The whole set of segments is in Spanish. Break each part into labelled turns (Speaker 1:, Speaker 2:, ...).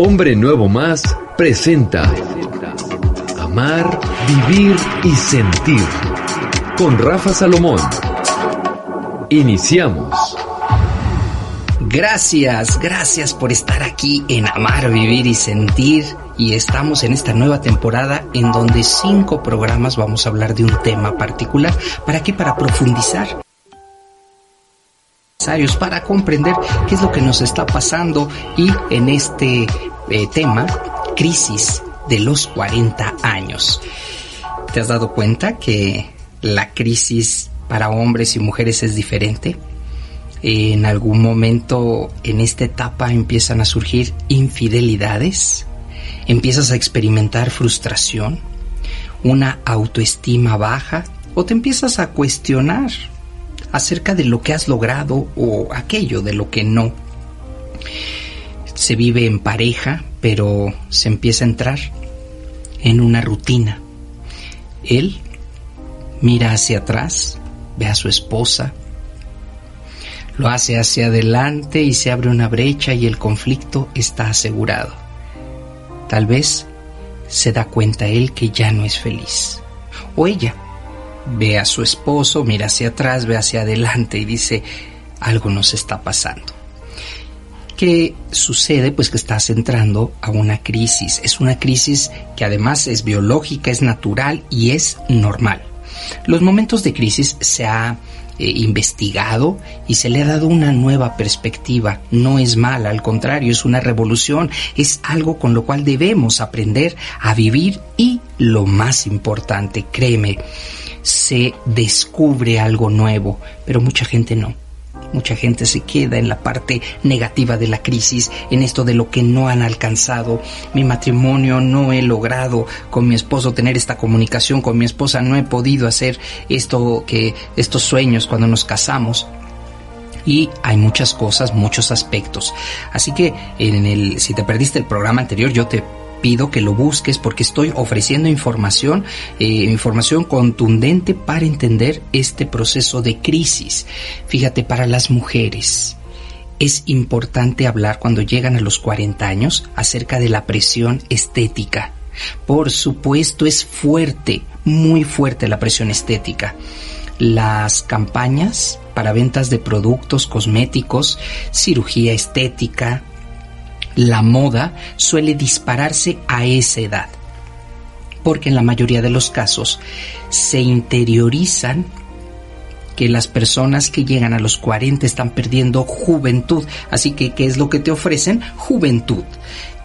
Speaker 1: Hombre Nuevo Más presenta Amar, Vivir y Sentir con Rafa Salomón. Iniciamos.
Speaker 2: Gracias, gracias por estar aquí en Amar, Vivir y Sentir. Y estamos en esta nueva temporada en donde cinco programas vamos a hablar de un tema particular. ¿Para qué? Para profundizar para comprender qué es lo que nos está pasando y en este eh, tema, crisis de los 40 años. ¿Te has dado cuenta que la crisis para hombres y mujeres es diferente? En algún momento en esta etapa empiezan a surgir infidelidades, empiezas a experimentar frustración, una autoestima baja o te empiezas a cuestionar acerca de lo que has logrado o aquello de lo que no. Se vive en pareja, pero se empieza a entrar en una rutina. Él mira hacia atrás, ve a su esposa, lo hace hacia adelante y se abre una brecha y el conflicto está asegurado. Tal vez se da cuenta él que ya no es feliz. O ella ve a su esposo, mira hacia atrás, ve hacia adelante y dice, algo nos está pasando. ¿Qué sucede? Pues que estás entrando a una crisis. Es una crisis que además es biológica, es natural y es normal. Los momentos de crisis se ha eh, investigado y se le ha dado una nueva perspectiva. No es mala, al contrario, es una revolución, es algo con lo cual debemos aprender a vivir y lo más importante, créeme, se descubre algo nuevo, pero mucha gente no. Mucha gente se queda en la parte negativa de la crisis, en esto de lo que no han alcanzado. Mi matrimonio no he logrado con mi esposo tener esta comunicación con mi esposa, no he podido hacer esto que estos sueños cuando nos casamos y hay muchas cosas, muchos aspectos. Así que en el si te perdiste el programa anterior, yo te pido que lo busques porque estoy ofreciendo información, eh, información contundente para entender este proceso de crisis. Fíjate, para las mujeres es importante hablar cuando llegan a los 40 años acerca de la presión estética. Por supuesto es fuerte, muy fuerte la presión estética. Las campañas para ventas de productos cosméticos, cirugía estética, la moda suele dispararse a esa edad, porque en la mayoría de los casos se interiorizan que las personas que llegan a los 40 están perdiendo juventud. Así que, ¿qué es lo que te ofrecen? Juventud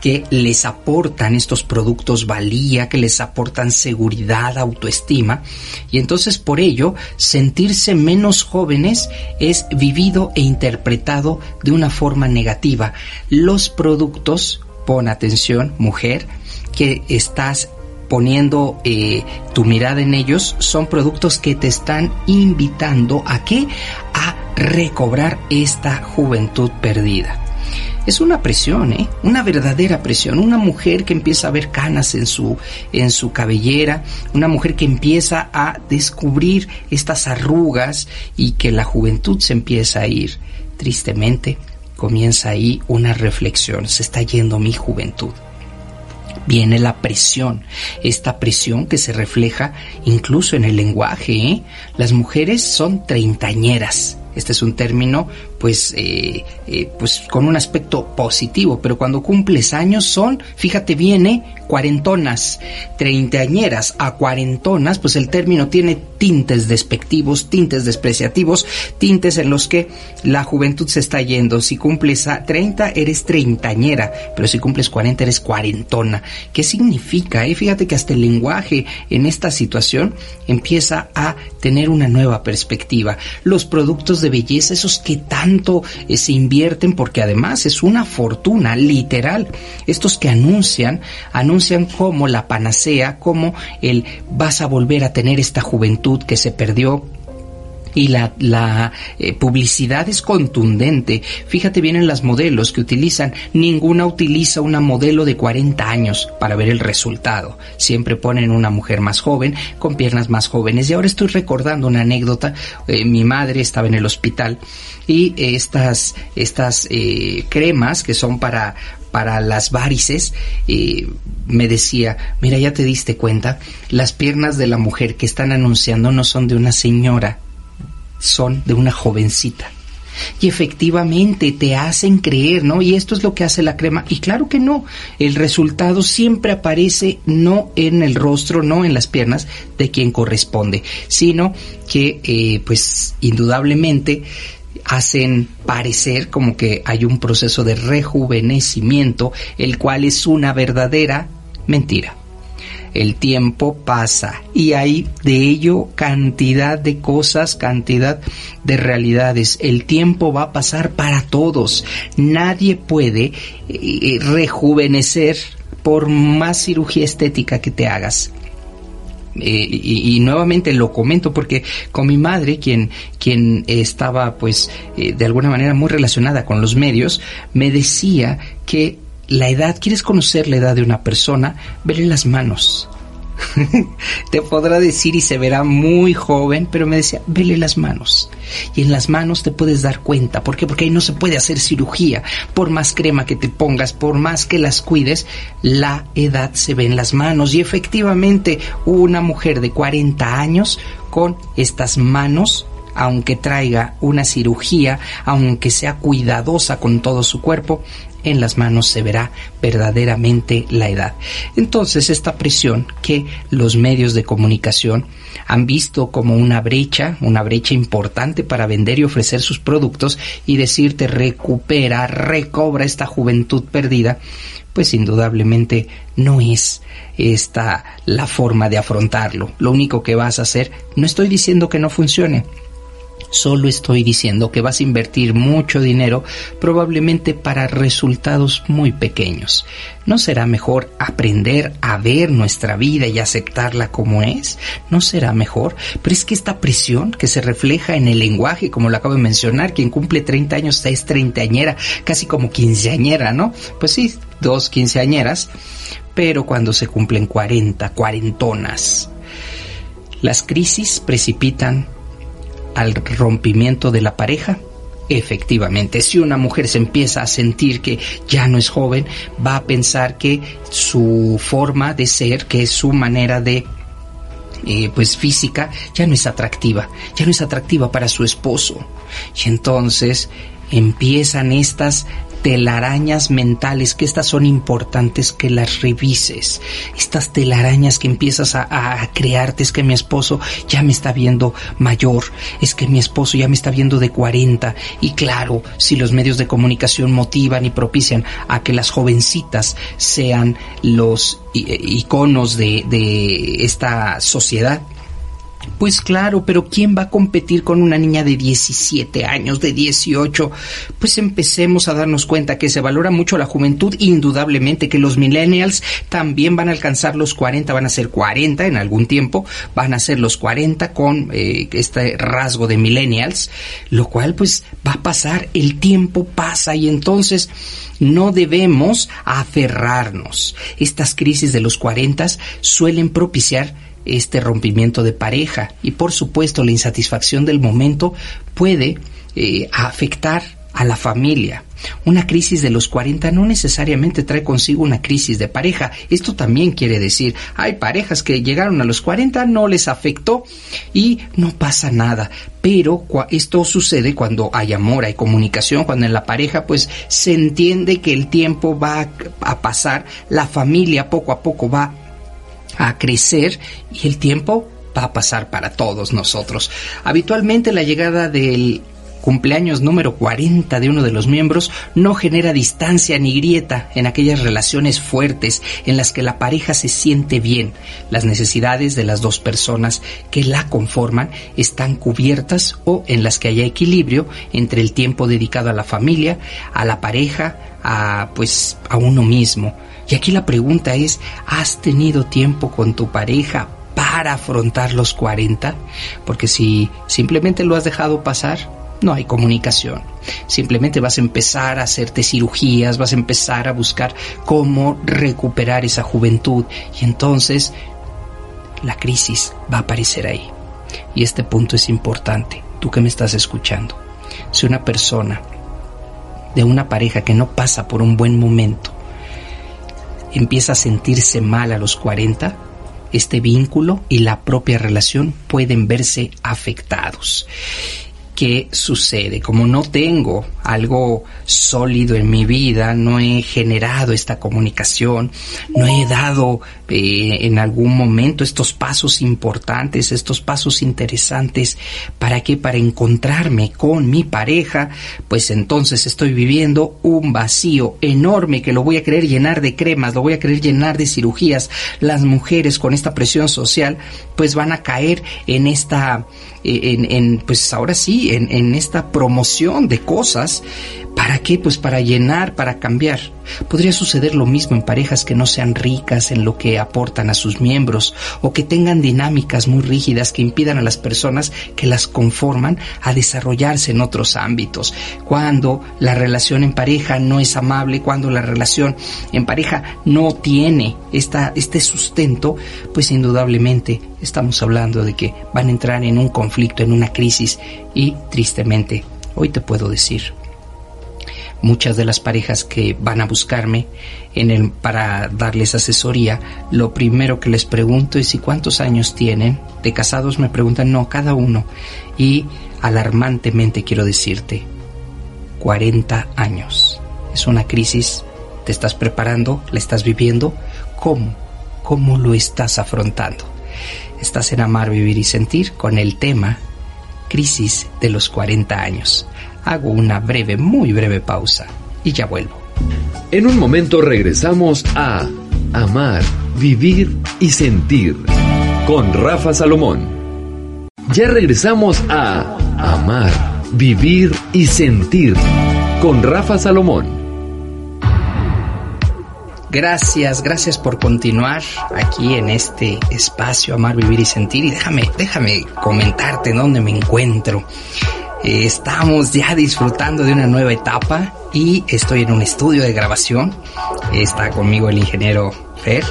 Speaker 2: que les aportan estos productos valía, que les aportan seguridad, autoestima, y entonces por ello sentirse menos jóvenes es vivido e interpretado de una forma negativa. Los productos, pon atención, mujer, que estás poniendo eh, tu mirada en ellos son productos que te están invitando a qué? A recobrar esta juventud perdida es una presión, ¿eh? Una verdadera presión. Una mujer que empieza a ver canas en su, en su cabellera, una mujer que empieza a descubrir estas arrugas y que la juventud se empieza a ir. Tristemente, comienza ahí una reflexión. Se está yendo mi juventud viene la presión, esta presión que se refleja incluso en el lenguaje. ¿eh? Las mujeres son treintañeras, este es un término, pues, eh, eh, pues con un aspecto positivo, pero cuando cumples años son, fíjate bien, cuarentonas, treintañeras a cuarentonas, pues el término tiene tintes despectivos, tintes despreciativos, tintes en los que la juventud se está yendo. Si cumples a 30 eres treintañera, pero si cumples 40 eres cuarentona. ¿Qué significa? Eh? Fíjate que hasta el lenguaje en esta situación empieza a tener una nueva perspectiva. Los productos de belleza, esos que tanto eh, se invierten, porque además es una fortuna literal. Estos que anuncian, anuncian como la panacea, como el vas a volver a tener esta juventud que se perdió y la, la eh, publicidad es contundente. Fíjate bien en las modelos que utilizan. Ninguna utiliza una modelo de 40 años para ver el resultado. Siempre ponen una mujer más joven, con piernas más jóvenes. Y ahora estoy recordando una anécdota. Eh, mi madre estaba en el hospital y estas, estas eh, cremas que son para para las varices, me decía, mira, ya te diste cuenta, las piernas de la mujer que están anunciando no son de una señora, son de una jovencita. Y efectivamente te hacen creer, ¿no? Y esto es lo que hace la crema. Y claro que no, el resultado siempre aparece no en el rostro, no en las piernas de quien corresponde, sino que eh, pues indudablemente hacen parecer como que hay un proceso de rejuvenecimiento, el cual es una verdadera mentira. El tiempo pasa y hay de ello cantidad de cosas, cantidad de realidades. El tiempo va a pasar para todos. Nadie puede eh, rejuvenecer por más cirugía estética que te hagas. Eh, y, nuevamente lo comento porque con mi madre, quien, quien estaba pues eh, de alguna manera muy relacionada con los medios, me decía que la edad, ¿quieres conocer la edad de una persona? Vele las manos. te podrá decir y se verá muy joven, pero me decía, vele las manos. Y en las manos te puedes dar cuenta. ¿Por qué? Porque ahí no se puede hacer cirugía. Por más crema que te pongas, por más que las cuides, la edad se ve en las manos. Y efectivamente, una mujer de 40 años con estas manos aunque traiga una cirugía, aunque sea cuidadosa con todo su cuerpo, en las manos se verá verdaderamente la edad. Entonces, esta presión que los medios de comunicación han visto como una brecha, una brecha importante para vender y ofrecer sus productos y decirte recupera, recobra esta juventud perdida, pues indudablemente no es esta la forma de afrontarlo. Lo único que vas a hacer, no estoy diciendo que no funcione, Solo estoy diciendo que vas a invertir mucho dinero probablemente para resultados muy pequeños. ¿No será mejor aprender a ver nuestra vida y aceptarla como es? ¿No será mejor? Pero es que esta presión que se refleja en el lenguaje, como lo acabo de mencionar, quien cumple 30 años es treintañera, casi como quinceañera, ¿no? Pues sí, dos quinceañeras, pero cuando se cumplen 40, cuarentonas, las crisis precipitan al rompimiento de la pareja? Efectivamente, si una mujer se empieza a sentir que ya no es joven, va a pensar que su forma de ser, que es su manera de eh, pues física ya no es atractiva, ya no es atractiva para su esposo. Y entonces empiezan estas telarañas mentales, que estas son importantes que las revises. Estas telarañas que empiezas a, crearte, es que mi esposo ya me está viendo mayor, es que mi esposo ya me está viendo de 40. Y claro, si los medios de comunicación motivan y propician a que las jovencitas sean los iconos de, de esta sociedad, pues claro, pero ¿quién va a competir con una niña de 17 años, de 18? Pues empecemos a darnos cuenta que se valora mucho la juventud, indudablemente que los millennials también van a alcanzar los 40, van a ser 40 en algún tiempo, van a ser los 40 con eh, este rasgo de millennials, lo cual pues va a pasar, el tiempo pasa y entonces no debemos aferrarnos. Estas crisis de los 40 suelen propiciar este rompimiento de pareja y por supuesto la insatisfacción del momento puede eh, afectar a la familia. Una crisis de los 40 no necesariamente trae consigo una crisis de pareja. Esto también quiere decir, hay parejas que llegaron a los 40, no les afectó y no pasa nada. Pero esto sucede cuando hay amor, hay comunicación, cuando en la pareja pues se entiende que el tiempo va a pasar, la familia poco a poco va a crecer y el tiempo va a pasar para todos nosotros. Habitualmente la llegada del cumpleaños número 40 de uno de los miembros no genera distancia ni grieta en aquellas relaciones fuertes en las que la pareja se siente bien. Las necesidades de las dos personas que la conforman están cubiertas o en las que haya equilibrio entre el tiempo dedicado a la familia, a la pareja, a pues a uno mismo. Y aquí la pregunta es, ¿has tenido tiempo con tu pareja para afrontar los 40? Porque si simplemente lo has dejado pasar, no hay comunicación. Simplemente vas a empezar a hacerte cirugías, vas a empezar a buscar cómo recuperar esa juventud y entonces la crisis va a aparecer ahí. Y este punto es importante, tú que me estás escuchando. Si una persona de una pareja que no pasa por un buen momento, empieza a sentirse mal a los 40, este vínculo y la propia relación pueden verse afectados. ¿Qué sucede? Como no tengo algo sólido en mi vida, no he generado esta comunicación, no he dado eh, en algún momento estos pasos importantes, estos pasos interesantes, ¿para qué? Para encontrarme con mi pareja, pues entonces estoy viviendo un vacío enorme que lo voy a querer llenar de cremas, lo voy a querer llenar de cirugías. Las mujeres con esta presión social, pues van a caer en esta en, pues ahora sí, en, en esta promoción de cosas ¿Para qué? Pues para llenar, para cambiar. Podría suceder lo mismo en parejas que no sean ricas en lo que aportan a sus miembros o que tengan dinámicas muy rígidas que impidan a las personas que las conforman a desarrollarse en otros ámbitos. Cuando la relación en pareja no es amable, cuando la relación en pareja no tiene esta, este sustento, pues indudablemente estamos hablando de que van a entrar en un conflicto, en una crisis y tristemente, hoy te puedo decir, muchas de las parejas que van a buscarme en el, para darles asesoría, lo primero que les pregunto es si cuántos años tienen. De casados me preguntan, no, cada uno. Y alarmantemente quiero decirte, 40 años. Es una crisis, te estás preparando, la estás viviendo. ¿Cómo? ¿Cómo lo estás afrontando? Estás en Amar, Vivir y Sentir con el tema Crisis de los 40 años. Hago una breve, muy breve pausa y ya vuelvo.
Speaker 1: En un momento regresamos a Amar, Vivir y Sentir con Rafa Salomón. Ya regresamos a Amar, Vivir y Sentir con Rafa Salomón.
Speaker 2: Gracias, gracias por continuar aquí en este espacio Amar, Vivir y Sentir y déjame, déjame comentarte dónde me encuentro. Estamos ya disfrutando de una nueva etapa y estoy en un estudio de grabación. Está conmigo el ingeniero Fer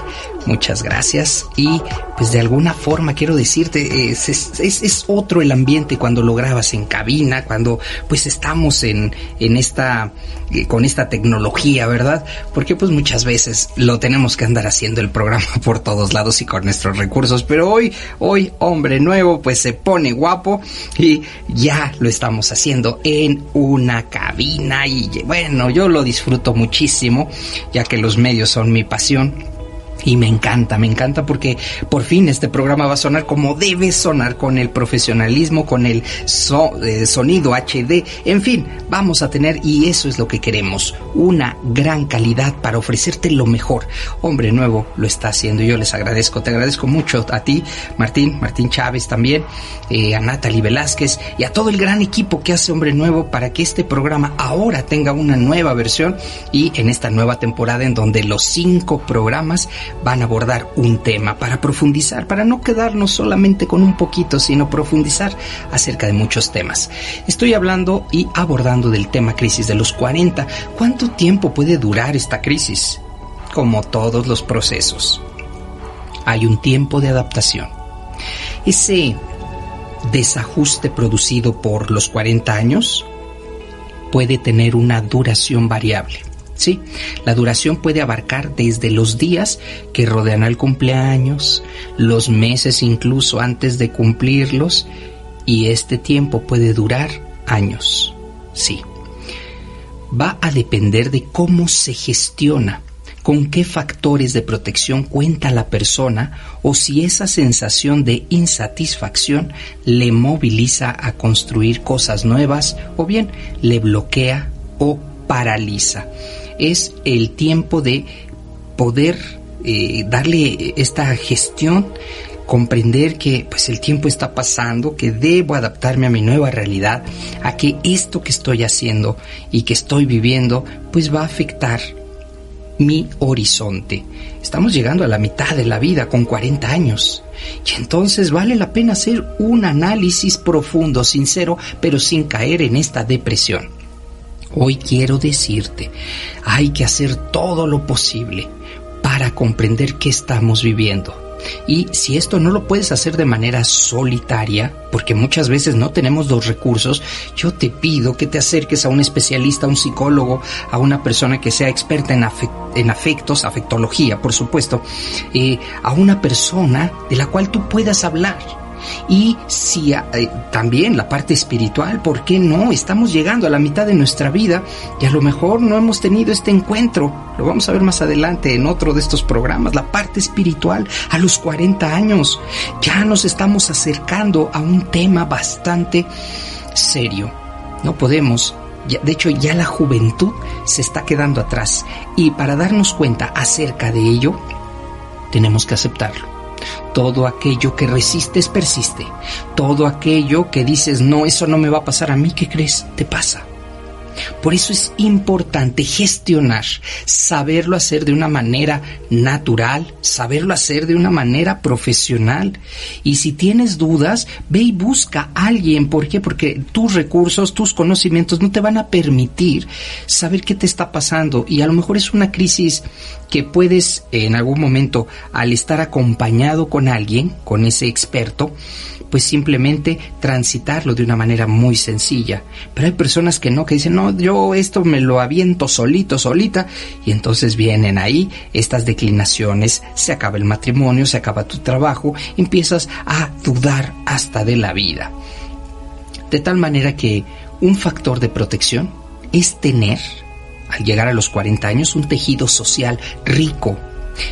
Speaker 2: muchas gracias. Y pues de alguna forma quiero decirte, es, es, otro el ambiente cuando lo grabas en cabina, cuando pues estamos en, en esta, eh, con esta tecnología, ¿verdad? Porque pues muchas veces lo tenemos que andar haciendo el programa por todos lados y con nuestros recursos, pero hoy, hoy, hombre nuevo, pues se pone guapo y ya lo estamos haciendo en una cabina. Y bueno, yo lo disfruto muchísimo, ya que los medios son mi pasión y me encanta, me encanta porque por fin este programa va a sonar como debe sonar, con el profesionalismo, con el eh, sonido HD, en fin, vamos a tener, y eso es lo que queremos, una gran calidad para ofrecerte lo mejor. Hombre Nuevo lo está haciendo, yo les agradezco, te agradezco mucho a ti, Martín, Martín Chávez también, eh, a Natalie Velázquez y a todo el gran equipo que hace Hombre Nuevo para que este programa ahora tenga una nueva versión y en esta nueva temporada en donde los cinco programas van a abordar un tema para profundizar, para no quedarnos solamente con un poquito, sino profundizar acerca de muchos temas. Estoy hablando y abordando del tema crisis de los 40. ¿Cuánto tiempo puede durar esta crisis? Como todos los procesos, hay un tiempo de adaptación. Ese desajuste producido por los 40 años puede tener una duración variable. Sí, la duración puede abarcar desde los días que rodean al cumpleaños, los meses incluso antes de cumplirlos, y este tiempo puede durar años. Sí. Va a depender de cómo se gestiona, con qué factores de protección cuenta la persona o si esa sensación de insatisfacción le moviliza a construir cosas nuevas o bien le bloquea o paraliza es el tiempo de poder eh, darle esta gestión, comprender que pues el tiempo está pasando, que debo adaptarme a mi nueva realidad, a que esto que estoy haciendo y que estoy viviendo pues va a afectar mi horizonte. Estamos llegando a la mitad de la vida con 40 años. Y entonces vale la pena hacer un análisis profundo, sincero, pero sin caer en esta depresión. Hoy quiero decirte, hay que hacer todo lo posible para comprender qué estamos viviendo. Y si esto no lo puedes hacer de manera solitaria, porque muchas veces no tenemos los recursos, yo te pido que te acerques a un especialista, a un psicólogo, a una persona que sea experta en, afectos, afectología, por supuesto, eh, a una persona de la cual tú puedas hablar y si eh, también la parte espiritual, ¿por qué no? Estamos llegando a la mitad de nuestra vida y a lo mejor no hemos tenido este encuentro. Lo vamos a ver más adelante en otro de estos programas. La parte espiritual a los 40 años. Ya nos estamos acercando a un tema bastante serio. No podemos de hecho, ya la juventud se está quedando atrás. Y para darnos cuenta acerca de ello, tenemos que aceptarlo. Todo aquello que resistes persiste. Todo aquello que dices, no, eso no me va a pasar a mí, ¿qué crees? Te pasa. Por eso es importante gestionar, saberlo hacer de una manera natural, saberlo hacer de una manera profesional. Y si tienes dudas, ve y busca a alguien. ¿Por qué? Porque tus recursos, tus conocimientos no te van a permitir saber qué te está pasando. Y a lo mejor es una crisis que puedes en algún momento, al estar acompañado con alguien, con ese experto, pues simplemente transitarlo de una manera muy sencilla. Pero hay personas que no, que dicen, no, yo esto me lo aviento solito, solita, y entonces vienen ahí estas declinaciones, se acaba el matrimonio, se acaba tu trabajo, empiezas a dudar hasta de la vida. De tal manera que un factor de protección es tener, al llegar a los 40 años, un tejido social rico,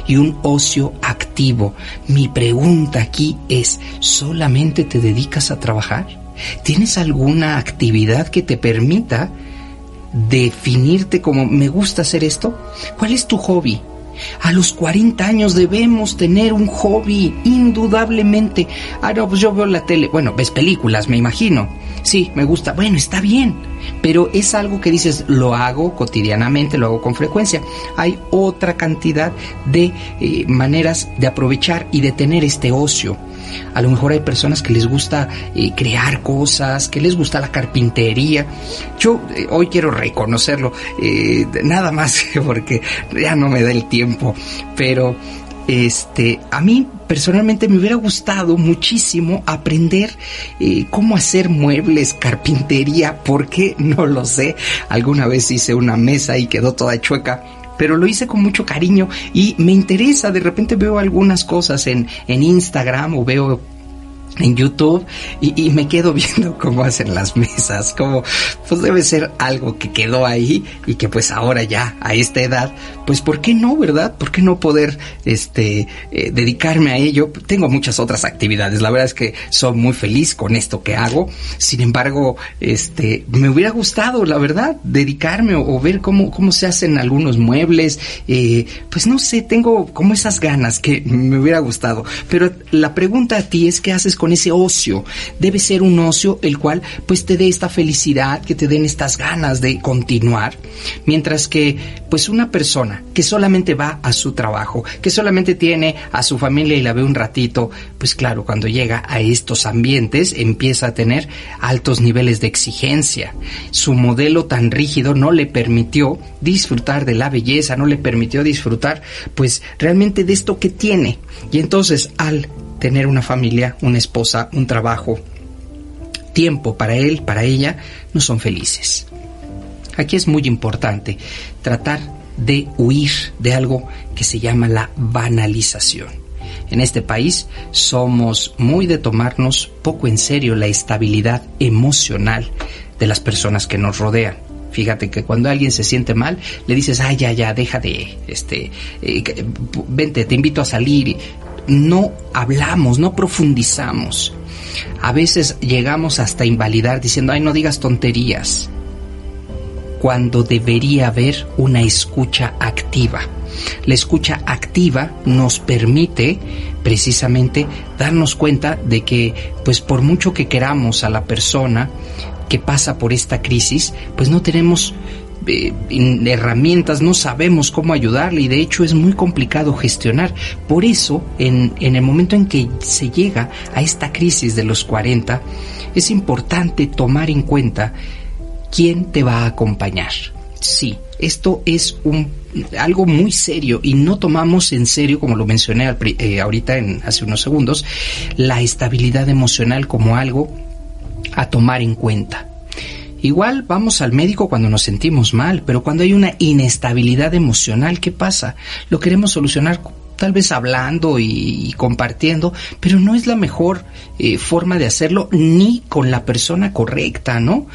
Speaker 2: y un ocio activo. Mi pregunta aquí es, ¿solamente te dedicas a trabajar? ¿Tienes alguna actividad que te permita definirte como me gusta hacer esto? ¿Cuál es tu hobby? A los 40 años debemos tener un hobby, indudablemente. Ah, no, pues yo veo la tele. Bueno, ves películas, me imagino. Sí, me gusta. Bueno, está bien. Pero es algo que dices, lo hago cotidianamente, lo hago con frecuencia. Hay otra cantidad de eh, maneras de aprovechar y de tener este ocio. A lo mejor hay personas que les gusta eh, crear cosas, que les gusta la carpintería. Yo eh, hoy quiero reconocerlo, nada más porque ya no me da el tiempo, pero este, a mí personalmente me hubiera gustado muchísimo aprender eh, cómo hacer muebles, carpintería, porque no lo sé. Alguna vez hice una mesa y quedó toda chueca pero lo hice con mucho cariño y me interesa, de repente veo algunas cosas en, en Instagram o veo en YouTube y, me quedo viendo cómo hacen las mesas, como pues debe ser algo que quedó ahí y que pues ahora ya a esta edad, pues ¿por qué no, verdad? ¿Por qué no poder este eh, dedicarme a ello? Tengo muchas otras actividades, la verdad es que soy muy feliz con esto que hago, sin embargo, este me hubiera gustado, la verdad, dedicarme o, ver cómo, cómo se hacen algunos muebles, eh, pues no sé, tengo como esas ganas que me hubiera gustado, pero la pregunta a ti es ¿qué haces con ese ocio. Debe ser un ocio el cual pues te dé esta felicidad, que te den estas ganas de continuar. Mientras que pues una persona que solamente va a su trabajo, que solamente tiene a su familia y la ve un ratito, pues claro, cuando llega a estos ambientes empieza a tener altos niveles de exigencia. Su modelo tan rígido no le permitió disfrutar de la belleza, no le permitió disfrutar pues realmente de esto que tiene. Y entonces al tener una familia, una esposa, un trabajo, tiempo para él, para ella, no son felices. Aquí es muy importante tratar de huir de algo que se llama la banalización. En este país somos muy de tomarnos poco en serio la estabilidad emocional de las personas que nos rodean. Fíjate que cuando alguien se siente mal, le dices, ay, ya, ya, deja de, este, eh, vente, te invito a salir no hablamos, no profundizamos. A veces llegamos hasta invalidar diciendo, ay, no digas tonterías, cuando debería haber una escucha activa. La escucha activa nos permite precisamente darnos cuenta de que, pues por mucho que queramos a la persona que pasa por esta crisis, pues no tenemos eh, herramientas, no sabemos cómo ayudarle y de hecho es muy complicado gestionar. Por eso, en, en el momento en que se llega a esta crisis de los 40, es importante tomar en cuenta quién te va a acompañar. Sí, esto es algo muy serio y no tomamos en serio, como lo mencioné eh, ahorita en, hace unos segundos, la estabilidad emocional como algo a tomar en cuenta. Igual vamos al médico cuando nos sentimos mal, pero cuando hay una inestabilidad emocional, ¿qué pasa? Lo queremos solucionar tal vez hablando y, compartiendo, pero no es la mejor eh, forma de hacerlo ni con la persona correcta, ¿no?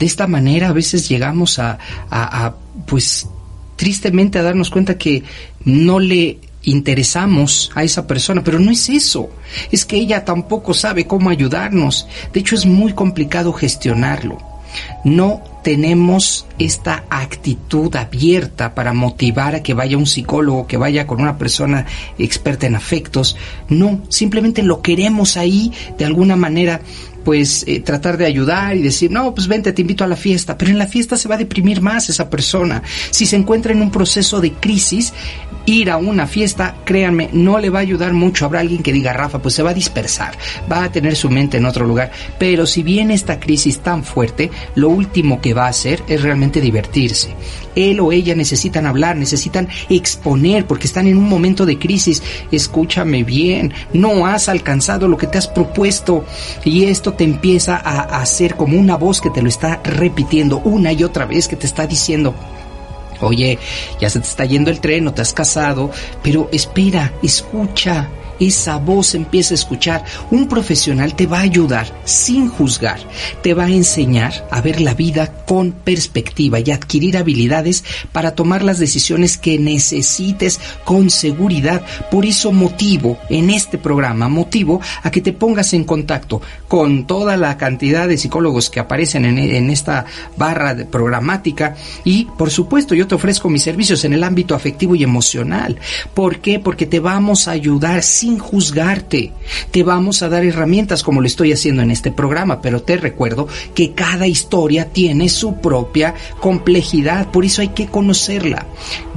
Speaker 2: De esta manera a veces llegamos a, a pues tristemente a darnos cuenta que no le interesamos a esa persona, pero no es eso, es que ella tampoco sabe cómo ayudarnos. De hecho, es muy complicado gestionarlo. No tenemos esta actitud abierta para motivar a que vaya un psicólogo, que vaya con una persona experta en afectos. No, simplemente lo queremos ahí de alguna manera pues eh, tratar de ayudar y decir, no, pues vente, te invito a la fiesta, pero en la fiesta se va a deprimir más esa persona. Si se encuentra en un proceso de crisis, ir a una fiesta, créanme, no le va a ayudar mucho. Habrá alguien que diga, Rafa, pues se va a dispersar, va a tener su mente en otro lugar. Pero si viene esta crisis tan fuerte, lo último que va a hacer es realmente divertirse. Él o ella necesitan hablar, necesitan exponer, porque están en un momento de crisis. Escúchame bien, no has alcanzado lo que te has propuesto y esto te empieza a hacer como una voz que te lo está repitiendo una y otra vez, que te está diciendo, oye, ya se te está yendo el tren, no te has casado, pero espera, escucha, esa voz empieza a escuchar, un profesional te va a ayudar sin juzgar, te va a enseñar a ver la vida con perspectiva y adquirir habilidades para tomar las decisiones que necesites con seguridad. Por eso motivo en este programa, motivo a que te pongas en contacto con toda la cantidad de psicólogos que aparecen en, esta barra de programática y por supuesto yo te ofrezco mis servicios en el ámbito afectivo y emocional. ¿Por qué? Porque te vamos a ayudar sin juzgarte. Te vamos a dar herramientas como lo estoy haciendo en este programa, pero te recuerdo que cada historia tiene su propia complejidad, por eso hay que conocerla.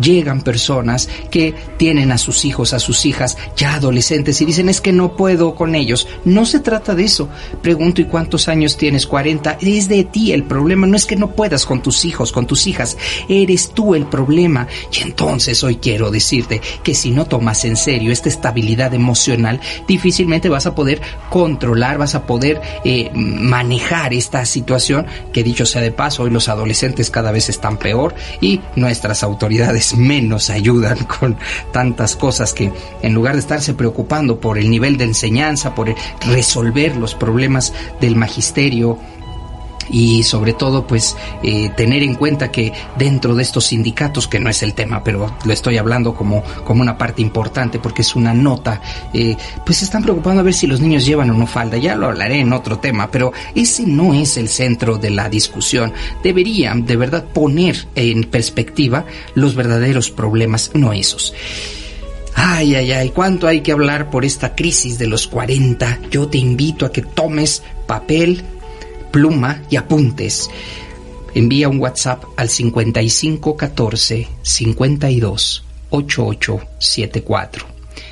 Speaker 2: Llegan personas que tienen a sus hijos, a sus hijas ya adolescentes y dicen es que no puedo con ellos. No se trata de eso. Pregunto, ¿y cuántos años tienes? 40. Es de ti el problema, no es que no puedas con tus hijos, con tus hijas. Eres tú el problema. Y entonces hoy quiero decirte que si no tomas en serio esta estabilidad emocional, difícilmente vas a poder controlar, vas a poder eh, manejar esta situación que dicho sea de paso, hoy los adolescentes cada vez están peor y nuestras autoridades menos ayudan con tantas cosas que en lugar de estarse preocupando por el nivel de enseñanza, por resolver los problemas del magisterio, y sobre todo pues eh, tener en cuenta que dentro de estos sindicatos que no es el tema pero lo estoy hablando como como una parte importante porque es una nota eh, pues están preocupando a ver si los niños llevan o no falda. Ya lo hablaré en otro tema pero ese no es el centro de la discusión. Deberían de verdad poner en perspectiva los verdaderos problemas no esos. Ay, ay, ay, cuánto hay que hablar por esta crisis de los 40. Yo te invito a que tomes papel, pluma y apuntes. Envía un WhatsApp al 5514 52 8874.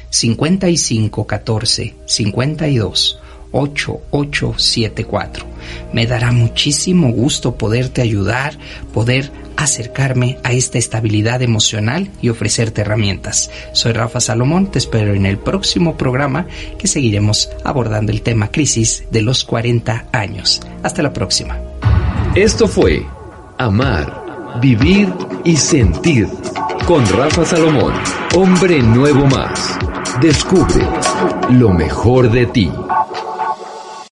Speaker 2: 5514 52 8874. Me dará muchísimo gusto poderte ayudar, poder acercarme a esta estabilidad emocional y ofrecerte herramientas. Soy Rafa Salomón, te espero en el próximo programa que seguiremos abordando el tema crisis de los 40 años. Hasta la próxima.
Speaker 1: Esto fue Amar, Vivir y Sentir con Rafa Salomón, hombre nuevo más. Descubre lo mejor de ti.